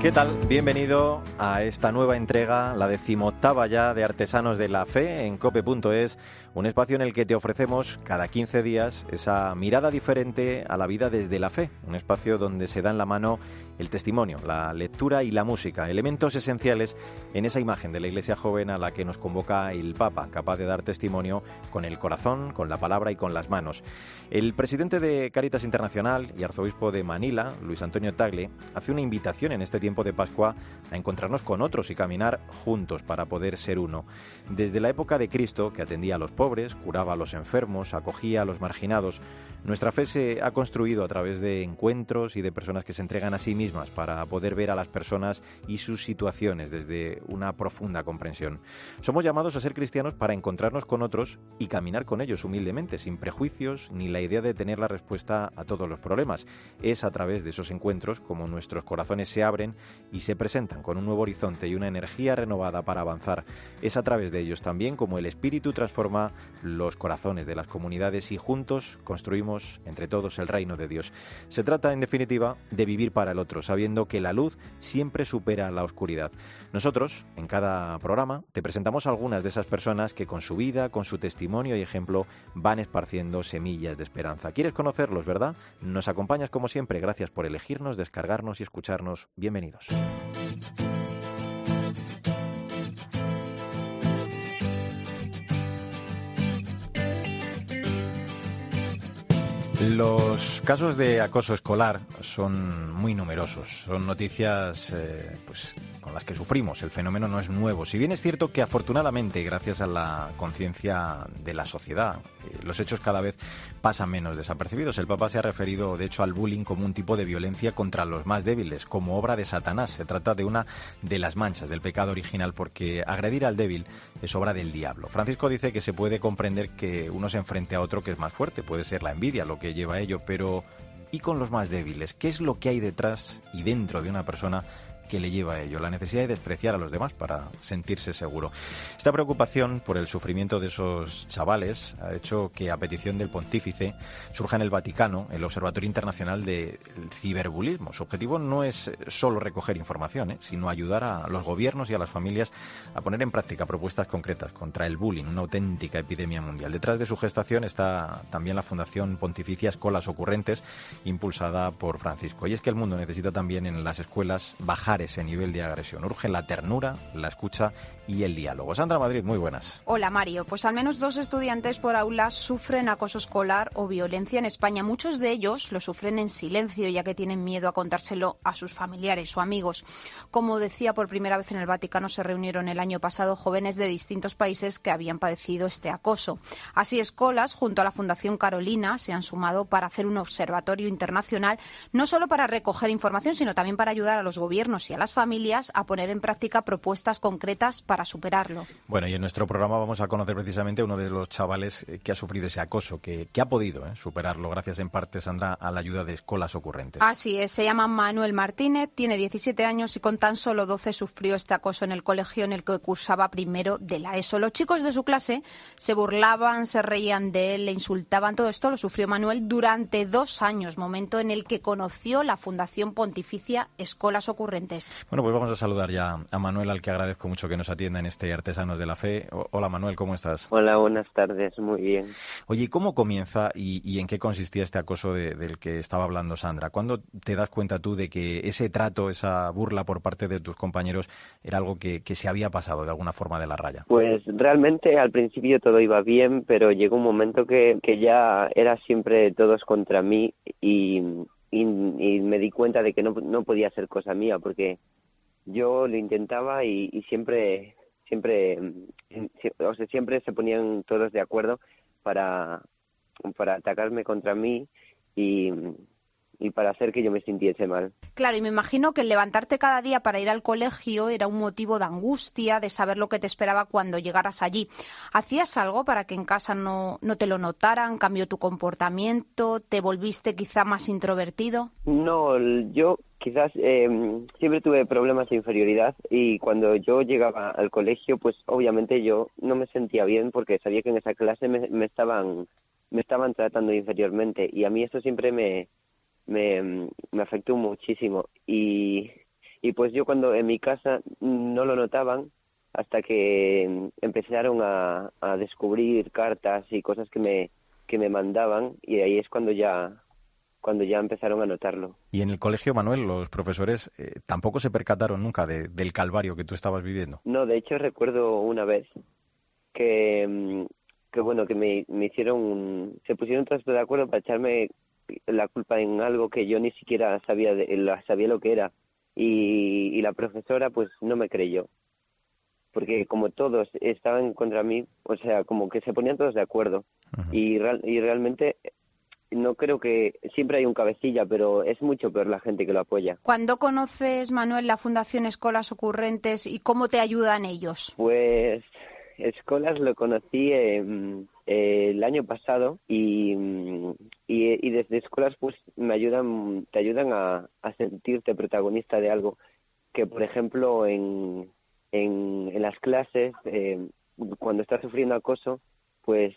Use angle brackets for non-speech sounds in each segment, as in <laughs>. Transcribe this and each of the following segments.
¿Qué tal? Bienvenido a esta nueva entrega, la decimoctava ya de Artesanos de la Fe en cope.es, un espacio en el que te ofrecemos cada 15 días esa mirada diferente a la vida desde la fe, un espacio donde se da en la mano el testimonio, la lectura y la música, elementos esenciales en esa imagen de la Iglesia joven a la que nos convoca el Papa, capaz de dar testimonio con el corazón, con la palabra y con las manos. El presidente de Caritas Internacional y arzobispo de Manila, Luis Antonio Tagle, hace una invitación en este tiempo de Pascua a encontrarnos con otros y caminar juntos para poder ser uno. Desde la época de Cristo, que atendía a los pobres, curaba a los enfermos, acogía a los marginados, nuestra fe se ha construido a través de encuentros y de personas que se entregan a sí mismas para poder ver a las personas y sus situaciones desde una profunda comprensión. Somos llamados a ser cristianos para encontrarnos con otros y caminar con ellos humildemente, sin prejuicios ni la idea de tener la respuesta a todos los problemas. Es a través de esos encuentros como nuestros corazones se abren y se presentan con un nuevo horizonte y una energía renovada para avanzar. Es a través de ellos también como el Espíritu transforma los corazones de las comunidades y juntos construimos entre todos el reino de Dios. Se trata, en definitiva, de vivir para el otro, sabiendo que la luz siempre supera la oscuridad. Nosotros, en cada programa, te presentamos algunas de esas personas que con su vida, con su testimonio y ejemplo, van esparciendo semillas de esperanza. ¿Quieres conocerlos, verdad? Nos acompañas como siempre. Gracias por elegirnos, descargarnos y escucharnos. Bienvenidos. Los casos de acoso escolar son muy numerosos. Son noticias eh, pues, las que sufrimos. El fenómeno no es nuevo. Si bien es cierto que afortunadamente, gracias a la conciencia de la sociedad, eh, los hechos cada vez pasan menos desapercibidos. El Papa se ha referido, de hecho, al bullying como un tipo de violencia contra los más débiles, como obra de Satanás. Se trata de una de las manchas del pecado original, porque agredir al débil es obra del diablo. Francisco dice que se puede comprender que uno se enfrente a otro que es más fuerte. Puede ser la envidia lo que lleva a ello, pero ¿y con los más débiles? ¿Qué es lo que hay detrás y dentro de una persona? Que le lleva a ello, la necesidad de despreciar a los demás para sentirse seguro. Esta preocupación por el sufrimiento de esos chavales ha hecho que, a petición del pontífice, surja en el Vaticano el Observatorio Internacional del Ciberbullismo. Su objetivo no es solo recoger información, ¿eh? sino ayudar a los gobiernos y a las familias a poner en práctica propuestas concretas contra el bullying, una auténtica epidemia mundial. Detrás de su gestación está también la Fundación Pontificia Escolas Ocurrentes, impulsada por Francisco. Y es que el mundo necesita también en las escuelas bajar ese nivel de agresión. Urge la ternura, la escucha y el diálogo. Sandra Madrid, muy buenas. Hola Mario, pues al menos dos estudiantes por aula sufren acoso escolar o violencia en España. Muchos de ellos lo sufren en silencio ya que tienen miedo a contárselo a sus familiares o amigos. Como decía, por primera vez en el Vaticano se reunieron el año pasado jóvenes de distintos países que habían padecido este acoso. Así, escolas, junto a la Fundación Carolina, se han sumado para hacer un observatorio internacional, no solo para recoger información, sino también para ayudar a los gobiernos y a las familias a poner en práctica propuestas concretas para superarlo. Bueno, y en nuestro programa vamos a conocer precisamente a uno de los chavales eh, que ha sufrido ese acoso, que, ha podido eh, superarlo, gracias en parte, Sandra, a la ayuda de escuelas ocurrentes. Así es, se llama Manuel Martínez, tiene 17 años y con tan solo 12 sufrió este acoso en el colegio en el que cursaba primero de la ESO. Los chicos de su clase se burlaban, se reían de él, le insultaban. Todo esto lo sufrió Manuel durante dos años, momento en el que conoció la Fundación Pontificia Escolas Ocurrentes. Bueno, pues vamos a saludar ya a Manuel, al que agradezco mucho que nos atienda en este Artesanos de la Fe. hola Manuel, ¿cómo estás? Hola, buenas tardes, muy bien. Oye, ¿cómo comienza y, en qué consistía este acoso del que estaba hablando Sandra? ¿Cuándo te das cuenta tú de que ese trato, esa burla por parte de tus compañeros era algo que, se había pasado de alguna forma de la raya? Pues realmente al principio todo iba bien, pero llegó un momento que, que ya era siempre todos contra mí y, y, me di cuenta de que no, no podía ser cosa mía porque yo lo intentaba y, siempre siempre o sea, siempre se ponían todos de acuerdo para para atacarme contra mí y y para hacer que yo me sintiese mal. Claro, y me imagino que el levantarte cada día para ir al colegio era un motivo de angustia, de saber lo que te esperaba cuando llegaras allí. ¿Hacías algo para que en casa no, no te lo notaran? ¿Cambió tu comportamiento? ¿Te volviste quizá más introvertido? No, yo quizás eh, siempre tuve problemas de inferioridad y cuando yo llegaba al colegio, pues obviamente yo no me sentía bien porque sabía que en esa clase me, me estaban me estaban tratando inferiormente y a mí eso siempre me, me, me afectó muchísimo y, y pues yo cuando en mi casa no lo notaban hasta que empezaron a, a descubrir cartas y cosas que me que me mandaban y ahí es cuando ya cuando ya empezaron a notarlo. Y en el colegio, Manuel, los profesores eh, tampoco se percataron nunca de, del calvario que tú estabas viviendo. No, de hecho recuerdo una vez que, que bueno, que me, me hicieron, se pusieron todos de acuerdo para echarme la culpa en algo que yo ni siquiera sabía, de, sabía lo que era. Y, y la profesora pues no me creyó. Porque como todos estaban contra mí, o sea, como que se ponían todos de acuerdo. y, real, y realmente no creo que siempre hay un cabecilla, pero es mucho peor la gente que lo apoya. ¿Cuándo conoces, Manuel, la Fundación Escolas Ocurrentes y cómo te ayudan ellos? Pues Escolas lo conocí eh, el año pasado y, y, y, desde Escolas pues me ayudan, te ayudan a, a, sentirte protagonista de algo que, por ejemplo, en, en, las clases, eh, cuando estás sufriendo acoso, pues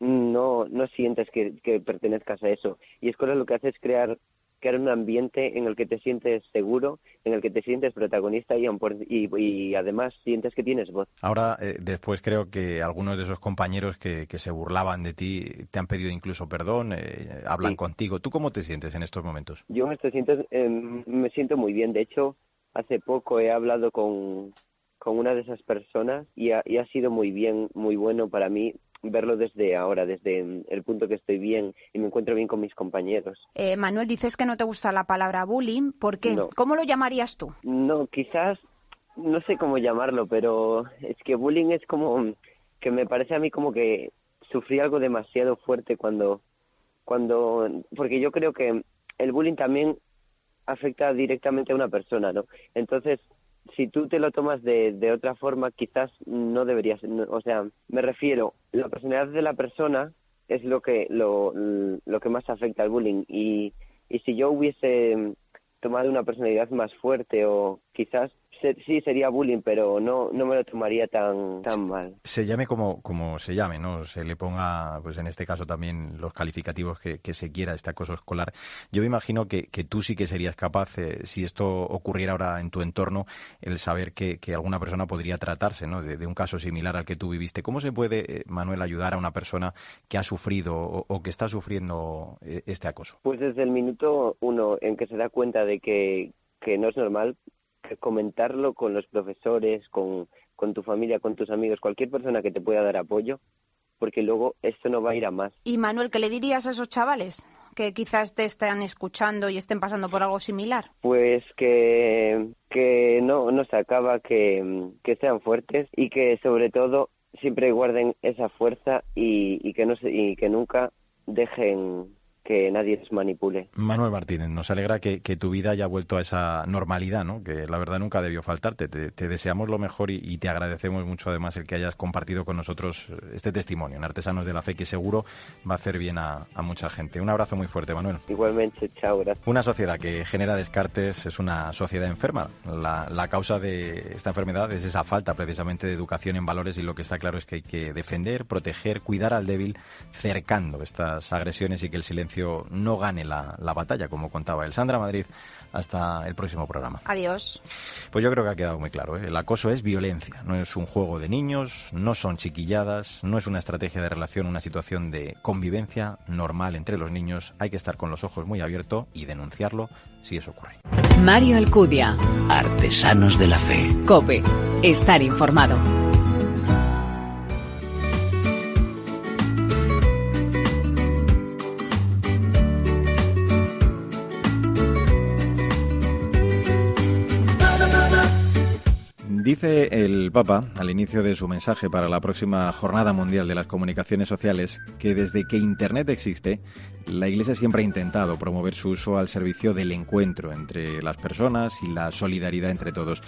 no, no sientes que, que pertenezcas a eso. Y Escolas lo que hace es crear crear un ambiente en el que te sientes seguro, en el que te sientes protagonista y, y, y además sientes que tienes voz. Ahora, eh, después creo que algunos de esos compañeros que, que, se burlaban de ti te han pedido incluso perdón, eh, hablan sí. contigo. ¿Tú cómo te sientes en estos momentos? Yo me siento, eh, me siento muy bien. De hecho, hace poco he hablado con, con una de esas personas y ha, y ha sido muy bien, muy bueno para mí verlo desde ahora, desde el punto que estoy bien y me encuentro bien con mis compañeros. Eh, Manuel, dices que no te gusta la palabra bullying. ¿Por qué? No. ¿Cómo lo llamarías tú? No, quizás, no sé cómo llamarlo, pero es que bullying es como que me parece a mí como que sufrí algo demasiado fuerte cuando, cuando, porque yo creo que el bullying también afecta directamente a una persona, ¿no? Entonces, si tú te lo tomas de, de otra forma, quizás no deberías, o sea, me refiero, la personalidad de la persona es lo que lo, lo que más afecta al bullying. Y, y si yo hubiese tomado una personalidad más fuerte o quizás sí sería bullying, pero no, no me lo tomaría tan, tan mal. Se llame como, como se llame, ¿no? Se le ponga, pues en este caso también los calificativos que, que se quiera este acoso escolar. Yo me imagino que, que tú sí que serías capaz, eh, si esto ocurriera ahora en tu entorno, el saber que, que alguna persona podría tratarse, ¿no? De, de, un caso similar al que tú viviste. ¿Cómo se puede, eh, Manuel, ayudar a una persona que ha sufrido o, o que está sufriendo eh, este acoso? Pues desde el minuto uno en que se da cuenta de que, que no es normal, comentarlo con los profesores, con, con tu familia, con tus amigos, cualquier persona que te pueda dar apoyo, porque luego esto no va a ir a más. Y Manuel, ¿qué le dirías a esos chavales que quizás te están escuchando y estén pasando por algo similar? Pues que, que no, no se acaba, que, que sean fuertes y que sobre todo siempre guarden esa fuerza y, y que no se, y que nunca dejen que nadie les manipule. Manuel Martínez, nos alegra que, que, tu vida haya vuelto a esa normalidad, ¿no? que la verdad nunca debió faltarte. Te, te deseamos lo mejor y, y, te agradecemos mucho además el que hayas compartido con nosotros este testimonio en Artesanos de la Fe que seguro va a hacer bien a, a mucha gente. Un abrazo muy fuerte, Manuel. Igualmente, chao, gracias. Una sociedad que genera descartes es una sociedad enferma. La, la causa de esta enfermedad es esa falta precisamente de educación en valores y lo que está claro es que hay que defender, proteger, cuidar al débil, cercando estas agresiones y que el silencio no gane la, la, batalla, como contaba el Sandra Madrid. Hasta el próximo programa. Adiós. Pues yo creo que ha quedado muy claro. ¿eh? El acoso es violencia, no es un juego de niños, no son chiquilladas, no es una estrategia de relación, una situación de convivencia normal entre los niños. Hay que estar con los ojos muy abiertos y denunciarlo si eso ocurre. Mario Alcudia. Artesanos de la Fe. Cope. Estar informado. Dice el Papa, al inicio de su mensaje para la próxima Jornada Mundial de las Comunicaciones Sociales, que desde que Internet existe, la Iglesia siempre ha intentado promover su uso al servicio del encuentro entre las personas y la solidaridad entre todos.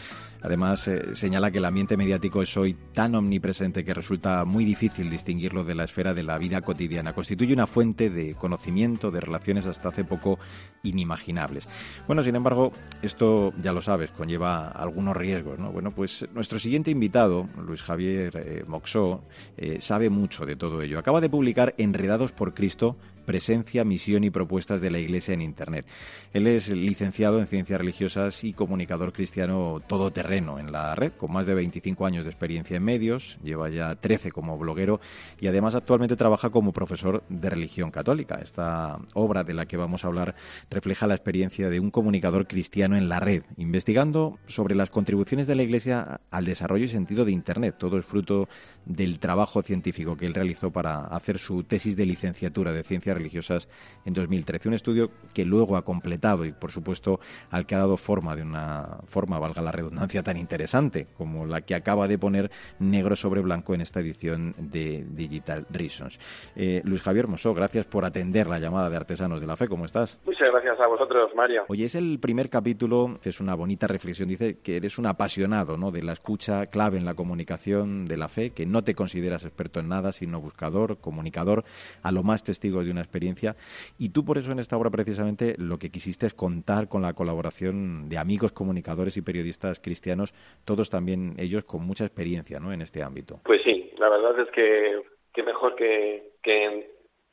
Además, eh, señala que el ambiente mediático es hoy tan omnipresente que resulta muy difícil distinguirlo de la esfera de la vida cotidiana. Constituye una fuente de conocimiento, de relaciones hasta hace poco inimaginables. Bueno, sin embargo, esto ya lo sabes, conlleva algunos riesgos. ¿no? Bueno, pues nuestro siguiente invitado, Luis Javier eh, Moxó, eh, sabe mucho de todo ello. Acaba de publicar Enredados por Cristo, presencia, misión y propuestas de la Iglesia en Internet. Él es licenciado en Ciencias Religiosas y comunicador cristiano todoterreno en la red, con más de 25 años de experiencia en medios, lleva ya 13 como bloguero y además actualmente trabaja como profesor de religión católica. Esta obra de la que vamos a hablar refleja la experiencia de un comunicador cristiano en la red, investigando sobre las contribuciones de la Iglesia al desarrollo y sentido de Internet. Todo es fruto del trabajo científico que él realizó para hacer su tesis de licenciatura de Ciencias Religiosas en 2013. Un estudio que luego ha completado y, por supuesto, al que ha dado forma de una forma, valga la redundancia, tan interesante como la que acaba de poner negro sobre blanco en esta edición de Digital Reasons. Eh, Luis Javier Mosó, gracias por atender la llamada de Artesanos de la Fe. ¿Cómo estás? Muchas gracias a vosotros, Mario. Hoy es el primer capítulo, es una bonita reflexión. Dice que eres un apasionado ¿no? de la escucha clave en la comunicación de la fe, que no te consideras experto en nada, sino buscador, comunicador, a lo más testigo de una experiencia. Y tú por eso en esta obra precisamente lo que quisiste es contar con la colaboración de amigos comunicadores y periodistas cristianos, todos también ellos con mucha experiencia ¿no? en este ámbito. Pues sí, la verdad es que, que mejor que, que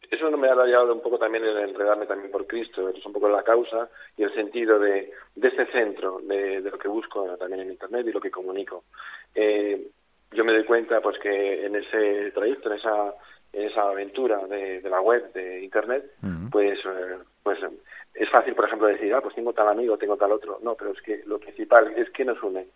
eso no me ha ayudado un poco también el enredarme también por Cristo, es un poco la causa y el sentido de, de este centro, de, de, lo que busco también en Internet y lo que comunico. Eh, yo me doy cuenta pues que en ese trayecto, en esa en esa aventura de, de la web, de Internet, pues eh, pues es fácil, por ejemplo, decir, ah, pues tengo tal amigo, tengo tal otro. No, pero es que lo principal es que nos une.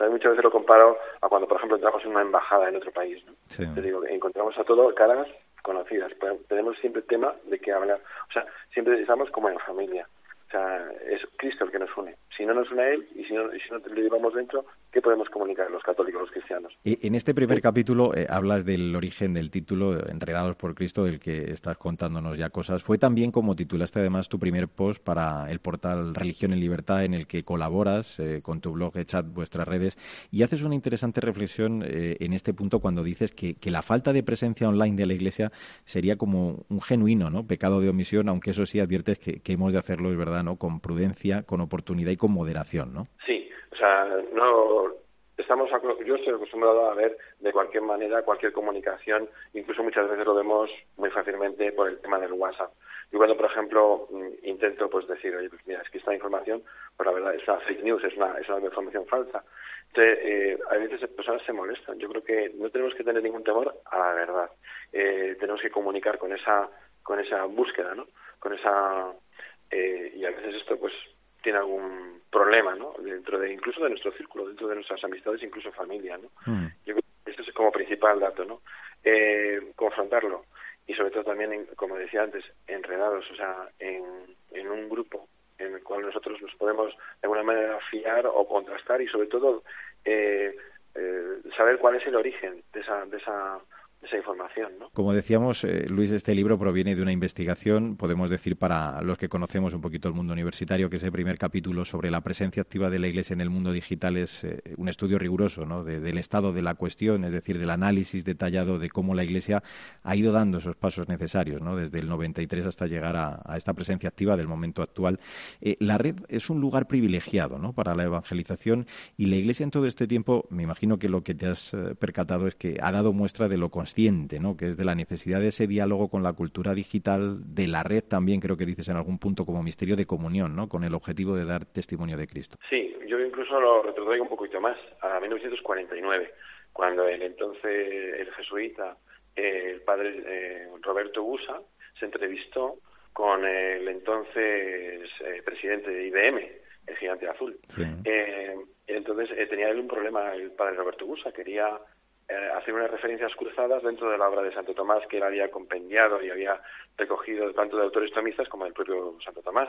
O muchas veces lo comparo a cuando, por ejemplo, entramos en una embajada en otro país. ¿no? Te digo, encontramos a todos caras conocidas. Tenemos siempre tema de qué hablar. O sea, siempre estamos como en familia. O sea, es Cristo el que nos une. Si no nos une a Él y si no, y si no le llevamos dentro, ¿qué podemos comunicar los católicos, los cristianos? En este primer capítulo eh, hablas del origen del título, Enredados por Cristo, del que estás contándonos ya cosas. Fue también como titulaste además tu primer post para el portal Religión en Libertad, en el que colaboras eh, con tu blog Chat Vuestras Redes y haces una interesante reflexión eh, en este punto cuando dices que, que, la falta de presencia online de la Iglesia sería como un genuino ¿no? pecado de omisión, aunque eso sí adviertes que, que hemos de hacerlo, es verdad, ¿no? con prudencia, con oportunidad y con moderación, ¿no? Sí, no estamos yo estoy acostumbrado a ver de cualquier manera cualquier comunicación, incluso muchas veces lo vemos muy fácilmente por el tema del WhatsApp. Yo cuando, por ejemplo, mm, intento pues decir, oye, pues mira, es que esta información, pues la verdad es una fake news, es una, es una información falsa. Entonces, eh, a veces personas se molestan. Yo creo que no tenemos que tener ningún temor a la verdad. Eh, tenemos que comunicar con esa, con esa búsqueda, ¿no? Con esa, eh, y a veces esto, pues, tiene algún problema, ¿no? Dentro de, incluso de nuestro círculo, dentro de nuestras amistades, incluso familia, ¿no? Mm. Yo creo que esto es como principal dato, ¿no? Eh, confrontarlo y sobre todo también, como decía antes, enredados, o sea, en, en un grupo en el cual nosotros nos podemos de alguna manera fiar o contrastar y sobre todo eh, eh, saber cuál es el origen de esa, de esa esa información. Como decíamos, eh, Luis, este libro proviene de una investigación, podemos decir para los que conocemos un poquito el mundo universitario, que ese primer capítulo sobre la presencia activa de la Iglesia en el mundo digital es eh, un estudio riguroso ¿no? del estado de la cuestión, es decir, del análisis detallado de cómo la Iglesia ha ido dando esos pasos necesarios, ¿no? desde el 93 hasta llegar a, esta presencia activa del momento actual. Eh, la red es un lugar privilegiado ¿no? para la evangelización y la Iglesia en todo este tiempo, me imagino que lo que te has percatado es que ha dado muestra de lo ¿no? que es de la necesidad de ese diálogo con la cultura digital, de la red también, creo que dices en algún punto, como misterio de comunión, ¿no? con el objetivo de dar testimonio de Cristo. Sí, yo incluso lo retrotraigo un poquito más, a 1949, cuando el entonces el jesuita, el padre eh, Roberto Busa, se entrevistó con el entonces eh, presidente de IBM, el gigante azul. Eh, entonces tenía él un problema, el padre Roberto Busa, quería eh, hacer unas referencias cruzadas dentro de la obra de Santo Tomás que él había compendiado y había recogido tanto de autores tomistas como del propio Santo Tomás.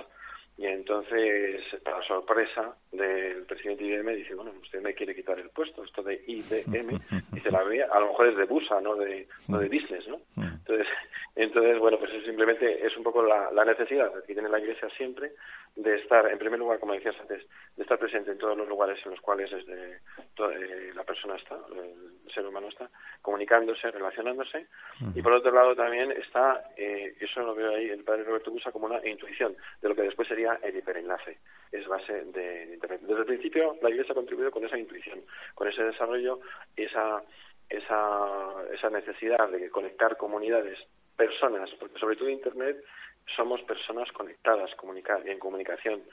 Y entonces, para sorpresa del presidente IBM, dice, bueno, usted me quiere quitar el puesto, esto de IBM, <laughs> dice, la vea, a lo mejor es de Busa, no de, no de business, ¿no? Entonces, <laughs> entonces, bueno, pues eso simplemente es un poco la, la necesidad que tiene la Iglesia siempre de estar, en primer lugar, como decías antes, de estar presente en todos los lugares en los cuales desde eh, la persona está, el ser humano está, comunicándose, relacionándose, y por otro lado también está, eh, eso lo veo ahí el padre Roberto Busa como una intuición de lo que después sería el hiperenlace, es base de Internet. Desde el principio la Iglesia ha contribuido con esa intuición, con ese desarrollo, esa, esa, esa necesidad de conectar comunidades personas, porque sobre todo Internet somos personas conectadas en comunicación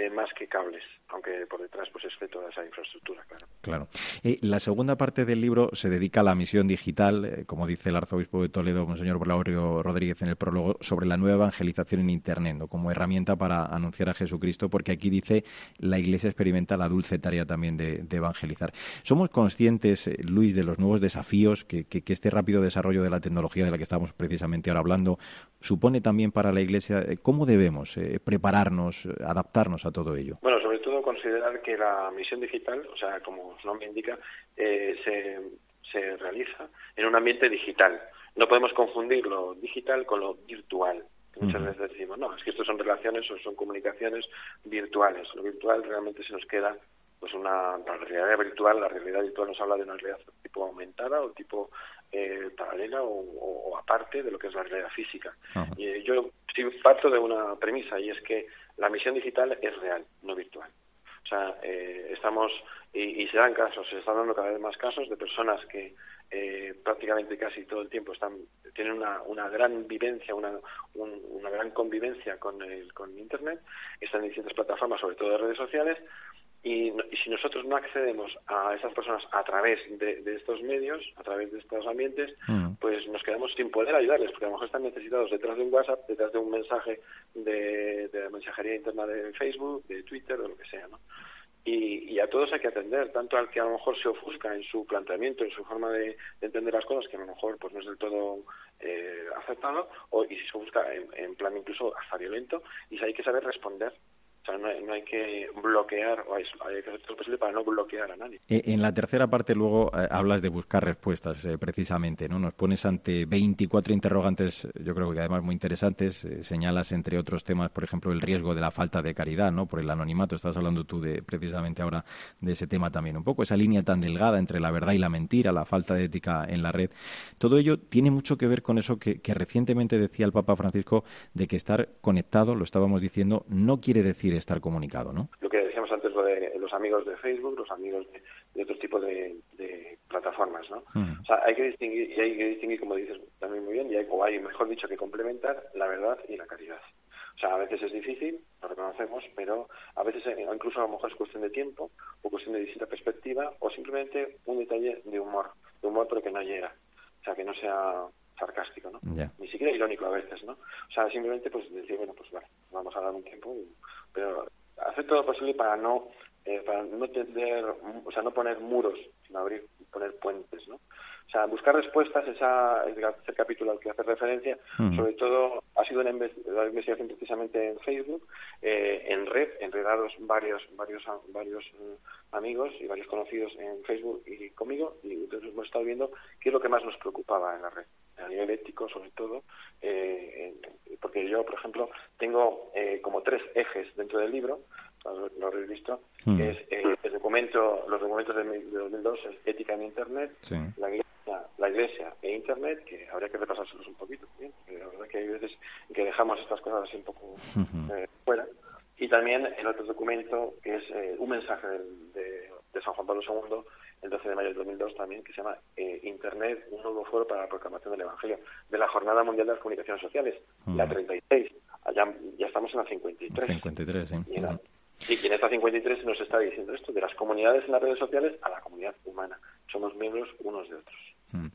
eh, más que cables, aunque por detrás pues esté toda esa infraestructura, claro. Claro. Eh, la segunda parte del libro se dedica a la misión digital, eh, como dice el arzobispo de Toledo, Monseñor Braulio Rodríguez, en el prólogo, sobre la nueva evangelización en Internet, como herramienta para anunciar a Jesucristo, porque aquí dice la Iglesia experimenta la dulce tarea también de, evangelizar. ¿Somos conscientes, Luis, de los nuevos desafíos que, este rápido desarrollo de la tecnología de la que estamos precisamente ahora hablando supone también para la Iglesia? ¿Cómo debemos prepararnos, adaptarnos a todo ello? Bueno, sobre todo considerar que la misión digital, o sea, como su nombre indica, eh, se, se realiza en un ambiente digital. No podemos confundir lo digital con lo virtual. Muchas veces decimos, no, es que esto son relaciones o son comunicaciones virtuales. Lo virtual realmente se nos queda pues una la realidad virtual la realidad virtual nos habla de una realidad tipo aumentada o tipo eh, paralela o, aparte de lo que es la realidad física y yo sí parto de una premisa y es que la misión digital es real, no virtual. O sea, eh, estamos, y, se dan casos, se están dando cada vez más casos de personas que eh, prácticamente casi todo el tiempo están tienen una, una gran vivencia, una, una gran convivencia con, el, con Internet, están en distintas plataformas, sobre todo de redes sociales, y, si nosotros no accedemos a esas personas a través de, estos medios, a través de estos ambientes, mm. pues nos quedamos sin poder ayudarles, porque a lo mejor están necesitados detrás de un WhatsApp, detrás de un mensaje de, de mensajería interna de Facebook, de Twitter, de lo que sea, ¿no? Y, a todos hay que atender, tanto al que a lo mejor se ofusca en su planteamiento, en su forma de, entender las cosas, que a lo mejor pues no es del todo eh, aceptado, o, y si se ofusca en, en plan incluso hasta violento, y si hay que saber responder no hay, que bloquear, que hacer todo lo posible para no bloquear a. Eh, en la tercera parte luego eh, hablas de buscar respuestas, eh, precisamente, ¿no? Nos pones ante 24 interrogantes, yo creo que además muy interesantes, señalas entre otros temas, por ejemplo, el riesgo de la falta de caridad, ¿no? Por el anonimato, estás hablando tú de precisamente ahora de ese tema también, un poco esa línea tan delgada entre la verdad y la mentira, la falta de ética en la red. Todo ello tiene mucho que ver con eso que, que recientemente decía el Papa Francisco de que estar conectado, lo estábamos diciendo, no quiere decir estar comunicado, ¿no? Lo que decíamos antes, lo de los amigos de Facebook, los amigos de, otro tipo de, plataformas, ¿no? O sea, hay que distinguir, y hay que distinguir, como dices también muy bien, y hay, o hay, mejor dicho, que complementar la verdad y la caridad. O sea, a veces es difícil, lo reconocemos, pero a veces eh, incluso a lo mejor es cuestión de tiempo, o cuestión de distinta perspectiva, o simplemente un detalle de humor, de humor pero que no llega. O sea, que no sea sarcástico, ¿no? Ni siquiera irónico a veces, ¿no? O sea, simplemente pues decir, bueno, pues vale, vamos a dar un tiempo, pero hacer todo lo posible para no eh, para no tener, o sea, no poner muros, sino abrir, poner puentes, ¿no? O sea, buscar respuestas, esa, ese capítulo al que hace referencia, sobre todo ha sido una la investigación precisamente en Facebook, eh, en red, enredados varios varios varios eh, amigos y varios conocidos en Facebook y conmigo, y entonces hemos estado viendo qué es lo que más nos preocupaba en la red a nivel ético sobre todo, eh, porque yo, por ejemplo, tengo eh, como tres ejes dentro del libro, lo, habréis visto, mm. que es eh, el documento, los documentos de, 2002, es ética en Internet, la, iglesia, la iglesia e Internet, que habría que repasárselos un poquito, ¿bien? la verdad que hay veces que dejamos estas cosas así un poco <laughs> fuera. Y también el otro documento, que es un mensaje de, de San Juan Pablo II, el 12 de mayo del 2002 también, que se llama eh, Internet, un nuevo foro para la proclamación del Evangelio, de la Jornada Mundial de las Comunicaciones Sociales, la 36. Mm. Allá, ya estamos en la 53. 53, sí. Y en, y en esta 53 nos está diciendo esto, de las comunidades en las redes sociales a la comunidad humana. Somos miembros unos de otros. Mm.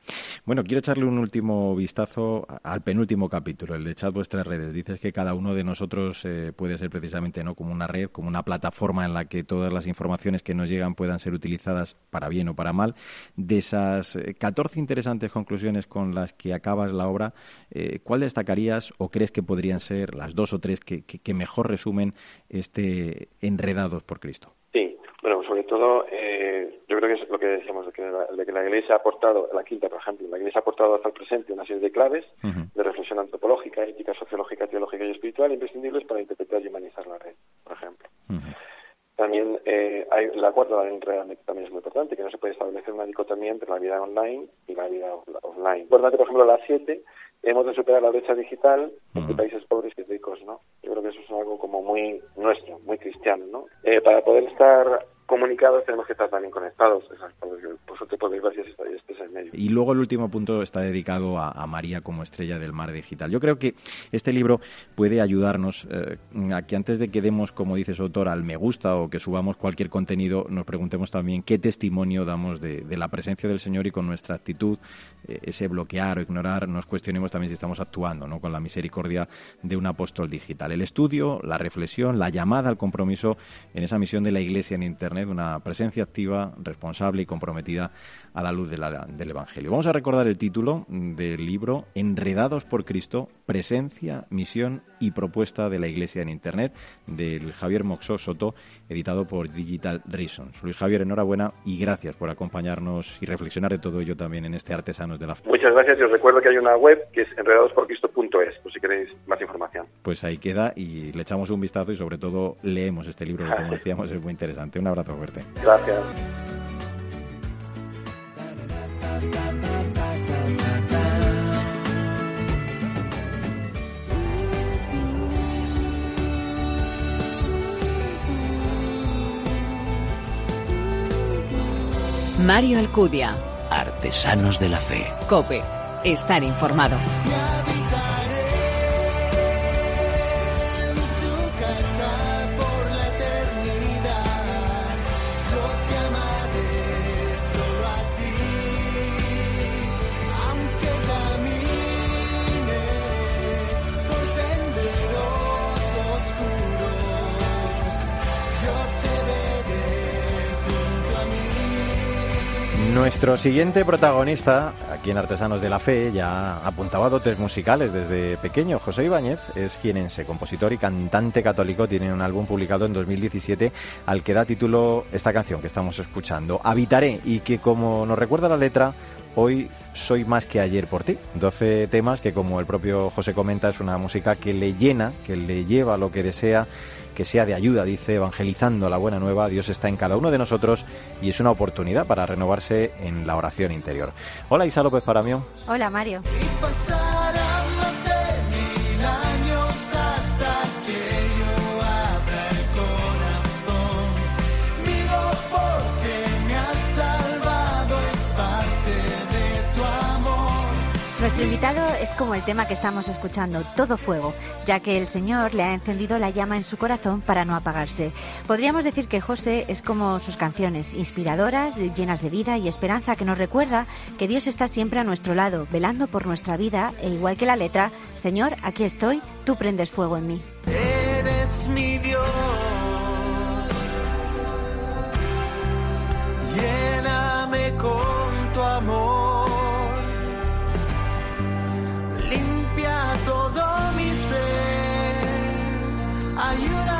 Bueno, quiero echarle un último vistazo al penúltimo capítulo, el de Chat Vuestras Redes. Dices que cada uno de nosotros eh, puede ser precisamente no como una red, como una plataforma en la que todas las informaciones que nos llegan puedan ser utilizadas para bien o para mal. De esas 14 eh, interesantes conclusiones con las que acabas la obra, eh, ¿cuál destacarías o crees que podrían ser las dos o tres que, que mejor resumen este Enredados por Cristo? Sí, bueno, sobre todo, eh, yo creo que es lo que decíamos, de que, la, de que la Iglesia ha aportado, la quinta, por ejemplo, la Iglesia ha aportado hasta el presente una serie de claves de reflexión antropológica, ética, sociológica, teológica y espiritual imprescindibles para interpretar y humanizar la red, por ejemplo. También eh, hay la cuarta realmente también es muy importante, que no se puede establecer una dicotomía entre la vida online y la vida offline. Importante, por ejemplo, la siete, hemos de superar la brecha digital entre países pobres y ricos, ¿no? Yo creo que eso es algo como muy nuestro, muy cristiano, ¿no? Eh, para poder estar comunicados tenemos que estar también conectados. Te podéis ver este es el medio. Y luego el último punto está dedicado a, María como estrella del mar digital. Yo creo que este libro puede ayudarnos eh, a que antes de que demos, como dice su autor, al me gusta o que subamos cualquier contenido, nos preguntemos también qué testimonio damos de, la presencia del Señor y con nuestra actitud, eh, ese bloquear o ignorar, nos cuestionemos también si estamos actuando ¿no? con la misericordia de un apóstol digital. El estudio, la reflexión, la llamada al compromiso en esa misión de la Iglesia en Internet de una presencia activa, responsable y comprometida a la luz del Evangelio. Vamos a recordar el título del libro Enredados por Cristo, Presencia, Misión y Propuesta de la Iglesia en Internet, del Javier Moxó Soto, editado por Digital Reasons. Luis Javier, enhorabuena y gracias por acompañarnos y reflexionar de todo ello también en este Artesanos de la Fe. Muchas gracias y os recuerdo que hay una web que es enredadosporcristo.es, por si queréis más información. Pues ahí queda y le echamos un vistazo y sobre todo leemos este libro que como <laughs> decíamos es muy interesante. Un abrazo fuerte. Gracias. Mario Alcudia. Artesanos de la Fe. Cope. Estar informado. Nuestro siguiente protagonista, aquí en Artesanos de la Fe, ya apuntaba dotes musicales desde pequeño. José Ibáñez es jienense, compositor y cantante católico. Tiene un álbum publicado en 2017 al que da título esta canción que estamos escuchando, Habitaré, y que como nos recuerda la letra, Hoy soy más que ayer por ti. 12 temas que, como el propio José comenta, es una música que le llena, que le lleva lo que desea que sea de ayuda, dice, evangelizando la buena nueva. Dios está en cada uno de nosotros y es una oportunidad para renovarse en la oración interior. Hola Isa López Paramio. Hola Mario. Es como el tema que estamos escuchando, Todo Fuego, ya que el Señor le ha encendido la llama en su corazón para no apagarse. Podríamos decir que José es como sus canciones, inspiradoras, llenas de vida y esperanza, que nos recuerda que Dios está siempre a nuestro lado, velando por nuestra vida, e igual que la letra, Señor, aquí estoy, tú prendes fuego en mí. Eres mi Dios. Lléname con tu amor. ayuda.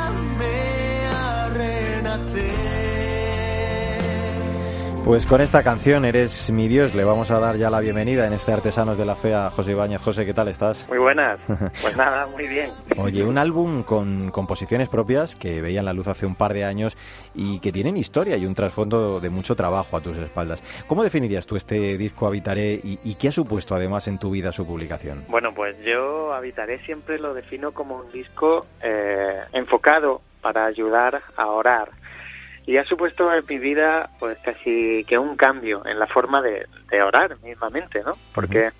Pues con esta canción, Eres mi Dios, le vamos a dar ya la bienvenida en este Artesanos de la Fe a José Ibáñez. José, ¿qué tal estás? Muy buenas. <laughs> Pues nada, muy bien. Oye, un álbum con composiciones propias que veían la luz hace un par de años y que tienen historia y un trasfondo de mucho trabajo a tus espaldas. ¿Cómo definirías tú este disco Habitaré y, qué ha supuesto además en tu vida su publicación? Bueno, pues yo Habitaré siempre lo defino como un disco eh, enfocado para ayudar a orar y ha supuesto en mi vida pues casi que un cambio en la forma de, de orar mismamente, ¿no? Porque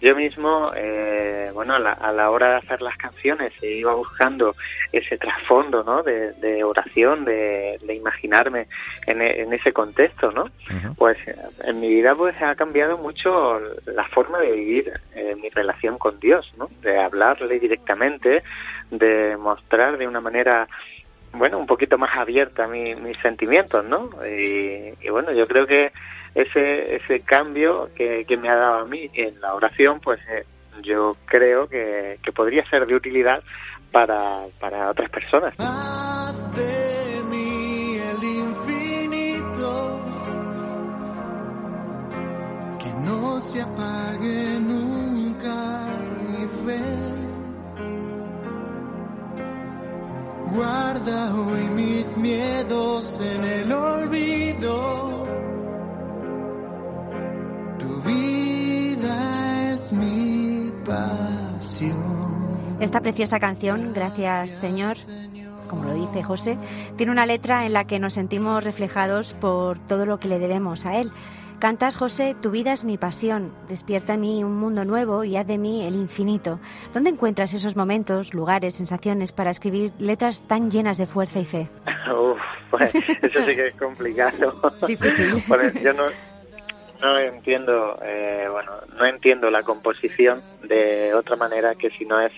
yo mismo, eh, bueno, a la, hora de hacer las canciones iba buscando ese trasfondo, ¿no? De, oración, de, imaginarme en, en, ese contexto, ¿no? Pues en mi vida pues ha cambiado mucho la forma de vivir eh, mi relación con Dios, ¿no? De hablarle directamente, de mostrar de una manera bueno, un poquito más abierta mi, mis sentimientos, ¿no? Y, bueno, yo creo que ese, ese cambio que, que me ha dado a mí en la oración, pues eh, yo creo que, que podría ser de utilidad para, para otras personas. Se apague Mis miedos en el olvido vida es mi pasión. Esta preciosa canción, Gracias Señor, como lo dice José, tiene una letra en la que nos sentimos reflejados por todo lo que le debemos a Él. Cantas, José, tu vida es mi pasión, despierta en mí un mundo nuevo y haz de mí el infinito. ¿Dónde encuentras esos momentos, lugares, sensaciones para escribir letras tan llenas de fuerza y fe? <laughs> Uf, pues eso sí que es complicado. <laughs> Difícil. <laughs> yo no, no entiendo, eh, bueno, no entiendo la composición de otra manera que si no es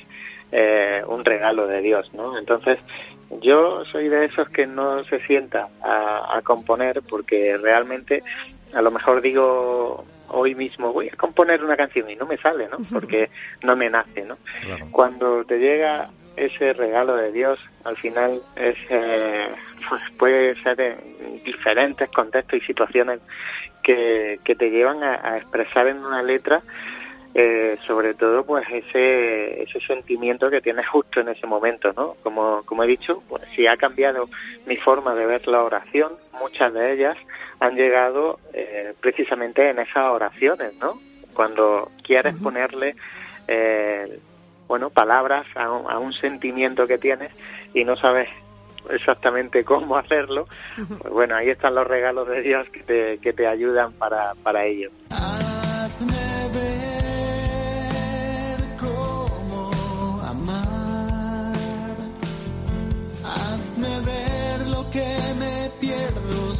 eh, un regalo de Dios, ¿no? Entonces, yo soy de esos que no se sienta a, componer porque realmente a lo mejor digo hoy mismo voy a componer una canción y no me sale, ¿no? Porque no me nace, ¿no? Cuando te llega ese regalo de Dios, al final es eh, pues puede ser en diferentes contextos y situaciones que, que te llevan a, expresar en una letra eh, sobre todo pues ese ese sentimiento que tienes justo en ese momento no como como he dicho pues si ha cambiado mi forma de ver la oración muchas de ellas han llegado eh, precisamente en esas oraciones no cuando quieres ponerle eh, bueno palabras a a un sentimiento que tienes y no sabes exactamente cómo hacerlo, pues bueno, ahí están los regalos de Dios que te, que te ayudan para, para ello.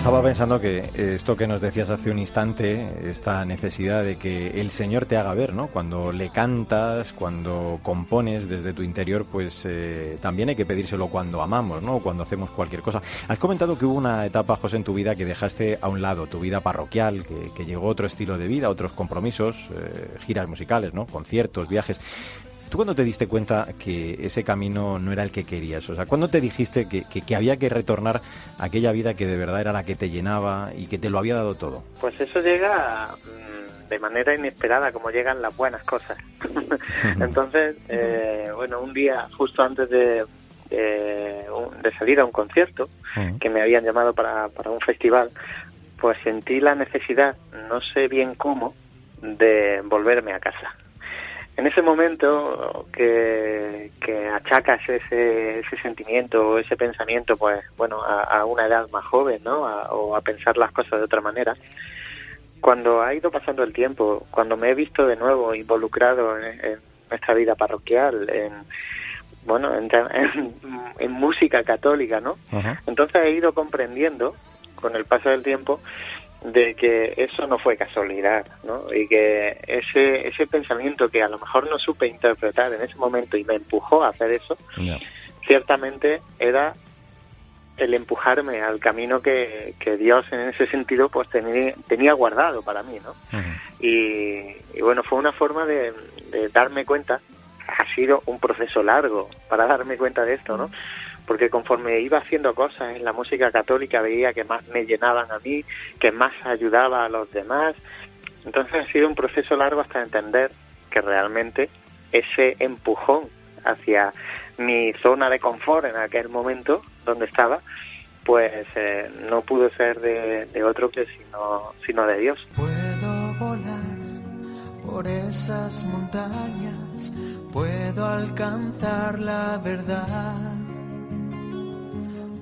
Estaba pensando que esto que nos decías hace un instante, esta necesidad de que el Señor te haga ver, ¿no? Cuando le cantas, cuando compones desde tu interior, pues eh, también hay que pedírselo cuando amamos, ¿no? Cuando hacemos cualquier cosa. Has comentado que hubo una etapa, José, en tu vida que dejaste a un lado, tu vida parroquial, que, llegó otro estilo de vida, otros compromisos, eh, giras musicales, ¿no? Conciertos, viajes. ¿Tú cuándo te diste cuenta que ese camino no era el que querías? O sea, ¿cuándo te dijiste que, que, había que retornar a aquella vida que de verdad era la que te llenaba y que te lo había dado todo? Pues eso llega mm, de manera inesperada, como llegan las buenas cosas. <laughs> <laughs> Entonces, eh, bueno, un día justo antes de, de, salir a un concierto, que me habían llamado para, para un festival, pues sentí la necesidad, no sé bien cómo, de volverme a casa en ese momento que, que achacas ese, ese sentimiento o ese pensamiento, pues bueno, a, una edad más joven, ¿no? o a pensar las cosas de otra manera. Cuando ha ido pasando el tiempo, cuando me he visto de nuevo involucrado en, nuestra vida parroquial, en bueno, en, música católica, ¿no? Entonces he ido comprendiendo con el paso del tiempo de que eso no fue casualidad, ¿no? Y que ese, ese pensamiento que a lo mejor no supe interpretar en ese momento y me empujó a hacer eso, ciertamente era el empujarme al camino que, que, Dios en ese sentido pues tenía, tenía guardado para mí, ¿no? y, bueno, fue una forma de, de darme cuenta ha sido un proceso largo para darme cuenta de esto, ¿no? Porque conforme iba haciendo cosas en la música católica veía que más me llenaban a mí, que más ayudaba a los demás. Entonces ha sido un proceso largo hasta entender que realmente ese empujón hacia mi zona de confort en aquel momento donde estaba, pues eh, no pudo ser de, otro que sino, sino de Dios. Puedo volar por esas montañas, puedo alcanzar la verdad,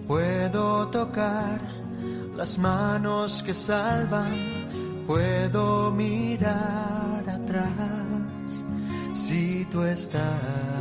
puedo tocar las manos que salvan, puedo mirar atrás si tú estás.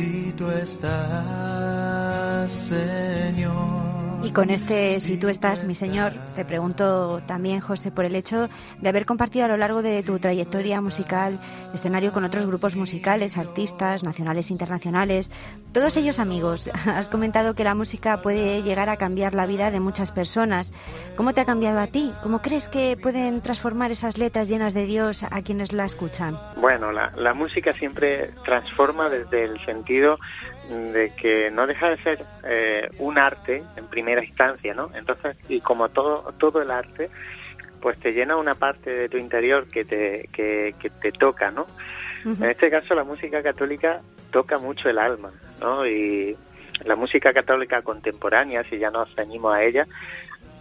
si tú estás, Señor. Y con este Si tú estás, mi Señor, te pregunto también, José, por el hecho de haber compartido a lo largo de tu trayectoria musical escenario con otros grupos musicales, artistas, nacionales e internacionales, todos ellos amigos. <laughs> Has comentado que la música puede llegar a cambiar la vida de muchas personas. ¿Cómo te ha cambiado a ti? ¿Cómo crees que pueden transformar esas letras llenas de Dios a quienes la escuchan? Bueno, la, la música siempre transforma desde el sentido de que no deja de ser eh, un arte en primera instancia, ¿no? Entonces, y como todo, todo el arte, pues te llena una parte de tu interior que te, que, te toca, ¿no? En este caso, la música católica toca mucho el alma, ¿no? Y la música católica contemporánea, si ya nos ceñimos a ella,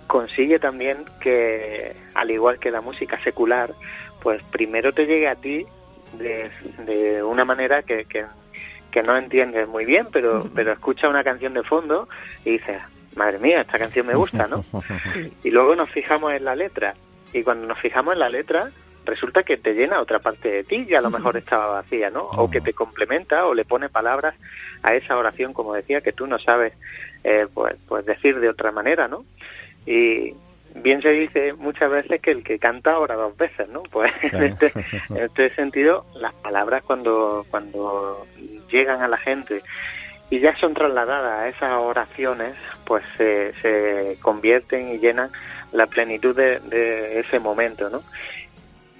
consigue también que, al igual que la música secular, pues primero te llegue a ti de, de una manera que, que que no entiendes muy bien, pero, pero escucha una canción de fondo y dices, madre mía, esta canción me gusta, ¿no? <laughs> Y luego nos fijamos en la letra. Y cuando nos fijamos en la letra, resulta que te llena otra parte de ti y a lo mejor estaba vacía, ¿no? O que te complementa o le pone palabras a esa oración, como decía, que tú no sabes eh, pues, pues decir de otra manera, ¿no? Y, bien se dice muchas veces que el que canta ora dos veces, ¿no? Pues <laughs> en, este, en este sentido, las palabras cuando, cuando llegan a la gente y ya son trasladadas a esas oraciones, pues se, se convierten y llenan la plenitud de, de ese momento, ¿no?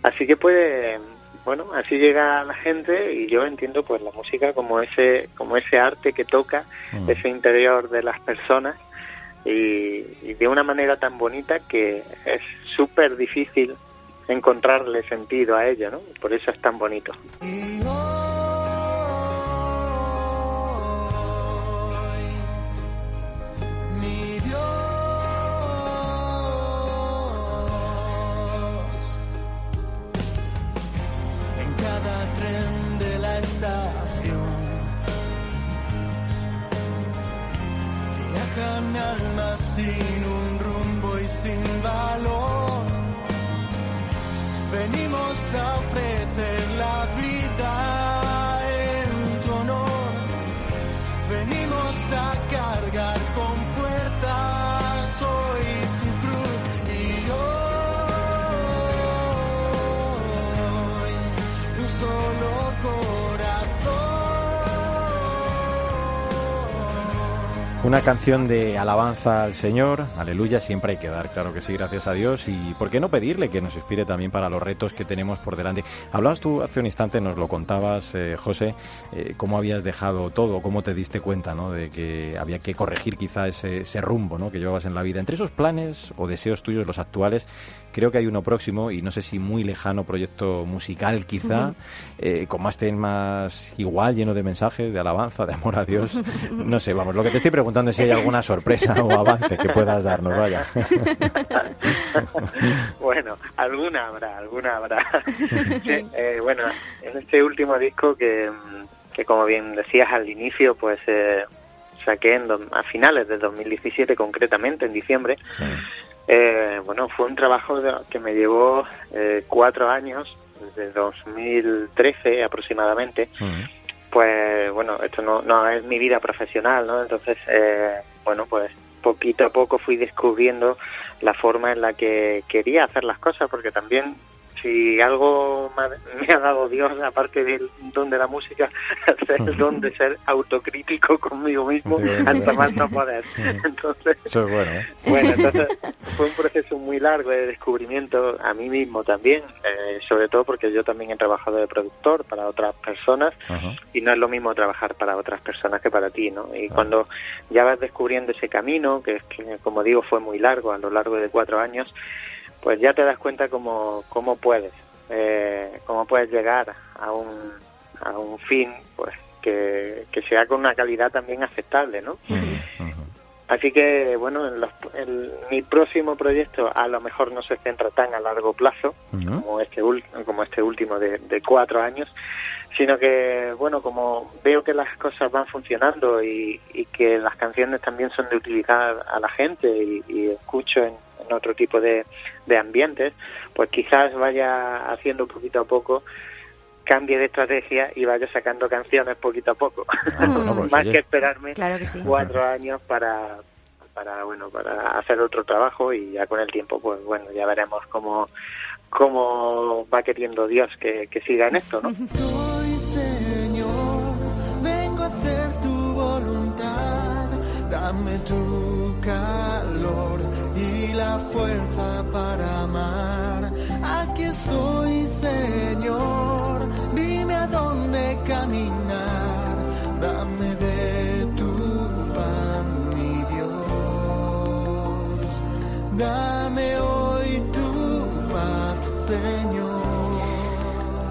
Así que puede, bueno, así llega la gente y yo entiendo pues la música como ese, como ese arte que toca mm. ese interior de las personas y, de una manera tan bonita que es súper difícil encontrarle sentido a ella, ¿no? Por eso es tan bonito. Sin un rumbo y sin valor. Venimos a ofrecer Una canción de alabanza al Señor, aleluya, siempre hay que dar, claro que sí, gracias a Dios. Y por qué no pedirle que nos inspire también para los retos que tenemos por delante. Hablabas tú hace un instante, nos lo contabas, eh, José, eh, cómo habías dejado todo, cómo te diste cuenta ¿no? de que había que corregir quizá ese, ese rumbo ¿no? que llevabas en la vida. Entre esos planes o deseos tuyos, los actuales, creo que hay uno próximo y no sé si muy lejano, proyecto musical quizá, eh, con más temas igual, lleno de mensajes, de alabanza, de amor a Dios. <laughs> No sé, vamos, lo que te estoy preguntando es si hay alguna sorpresa o avance que puedas darnos, vaya. <laughs> bueno, alguna habrá, alguna habrá. <laughs> Eh, bueno, en este último disco que, que como bien decías al inicio, pues... Eh, saqué en a finales de 2017 concretamente, en diciembre, eh, bueno, fue un trabajo que me llevó eh, cuatro años, desde 2013 aproximadamente. Pues bueno, esto no, no es mi vida profesional, ¿no? Entonces, eh, bueno, pues poquito a poco fui descubriendo la forma en la que quería hacer las cosas, porque también si algo me ha dado Dios, aparte del don de la música, <laughs> es el don de ser autocrítico conmigo mismo hasta más no poder. <laughs> Entonces, Eso es bueno, ¿eh? bueno, entonces fue un proceso muy largo de descubrimiento a mí mismo también, eh, sobre todo porque yo también he trabajado de productor para otras personas y no es lo mismo trabajar para otras personas que para ti, ¿no? Y cuando ya vas descubriendo ese camino, que es que, como digo, fue muy largo, a lo largo de cuatro años, pues ya te das cuenta cómo, cómo puedes, eh, cómo puedes llegar a un, a un fin, pues que, que sea con una calidad también aceptable, ¿no? Así que, bueno, en los- el- mi próximo proyecto a lo mejor no se centra tan a largo plazo como este como este último de, de cuatro años, sino que, bueno, como veo que las cosas van funcionando y, y que las canciones también son de utilidad a la gente y, y escucho en, en otro tipo de, de ambientes, pues quizás vaya haciendo poquito a poco cambie de estrategia y vaya sacando canciones poquito a poco bueno, <laughs> pues, más oye. que esperarme Claro que sí. cuatro años para para bueno para hacer otro trabajo y ya con el tiempo pues bueno ya veremos cómo cómo va queriendo Dios que, que siga en esto no <laughs> Hoy, Señor, vengo a hacer tu voluntad. Dame tu la fuerza para amar. Aquí estoy.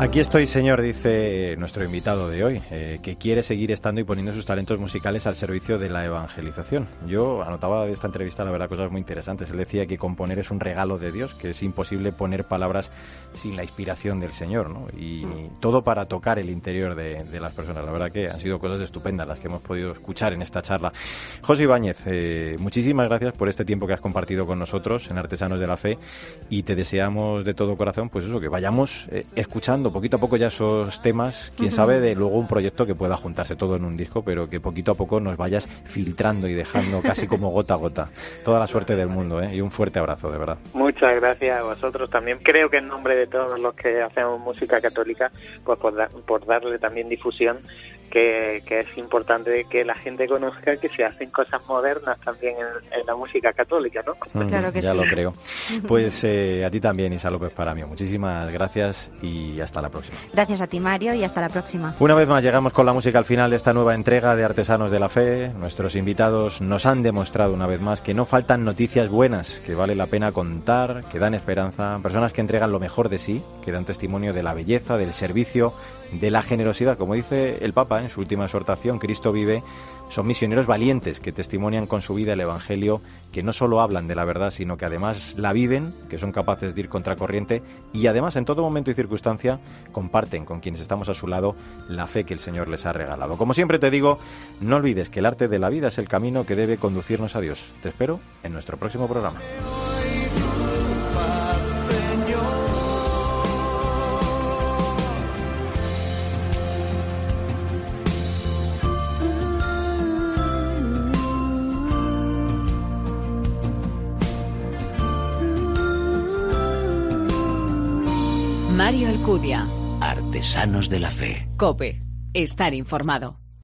Aquí estoy, señor, dice nuestro invitado de hoy, eh, que quiere seguir estando y poniendo sus talentos musicales al servicio de la evangelización. Yo anotaba de esta entrevista, la verdad, cosas muy interesantes. Él decía que componer es un regalo de Dios, que es imposible poner palabras sin la inspiración del Señor, ¿no? Y todo para tocar el interior de, de las personas. La verdad que han sido cosas estupendas las que hemos podido escuchar en esta charla. José Ibáñez, eh, muchísimas gracias por este tiempo que has compartido con nosotros en Artesanos de la Fe y te deseamos de todo corazón, pues eso, que vayamos eh, escuchando poquito a poco ya esos temas, quién sabe de luego un proyecto que pueda juntarse todo en un disco, pero que poquito a poco nos vayas filtrando y dejando casi como gota a gota. Toda la suerte del mundo, ¿eh? Y un fuerte abrazo, de verdad. muchas gracias a vosotros también creo que en nombre de todos los que hacemos música católica pues por, da- por darle también difusión que, que es importante que la gente conozca que se hacen cosas modernas también en, en la música católica no Mm, Claro que ya sí. lo creo. <laughs> Pues eh, a ti también, Isa López Paramio. Muchísimas gracias y hasta la próxima. Gracias a ti, Mario, y hasta la próxima. Una vez más llegamos con la música al final de esta nueva entrega de Artesanos de la Fe. Nuestros invitados nos han demostrado una vez más que no faltan noticias buenas, que vale la pena contar, que dan esperanza, personas que entregan lo mejor de sí, que dan testimonio de la belleza, del servicio, de la generosidad. Como dice el Papa en su última exhortación, Cristo vive. Son misioneros valientes que testimonian con su vida el Evangelio, que no solo hablan de la verdad, sino que además la viven, que son capaces de ir contracorriente y además en todo momento y circunstancia comparten con quienes estamos a su lado la fe que el Señor les ha regalado. Como siempre te digo, no olvides que el arte de la vida es el camino que debe conducirnos a Dios. Te espero en nuestro próximo programa. Alcudia. Artesanos de la Fe. Cope. Estar informado.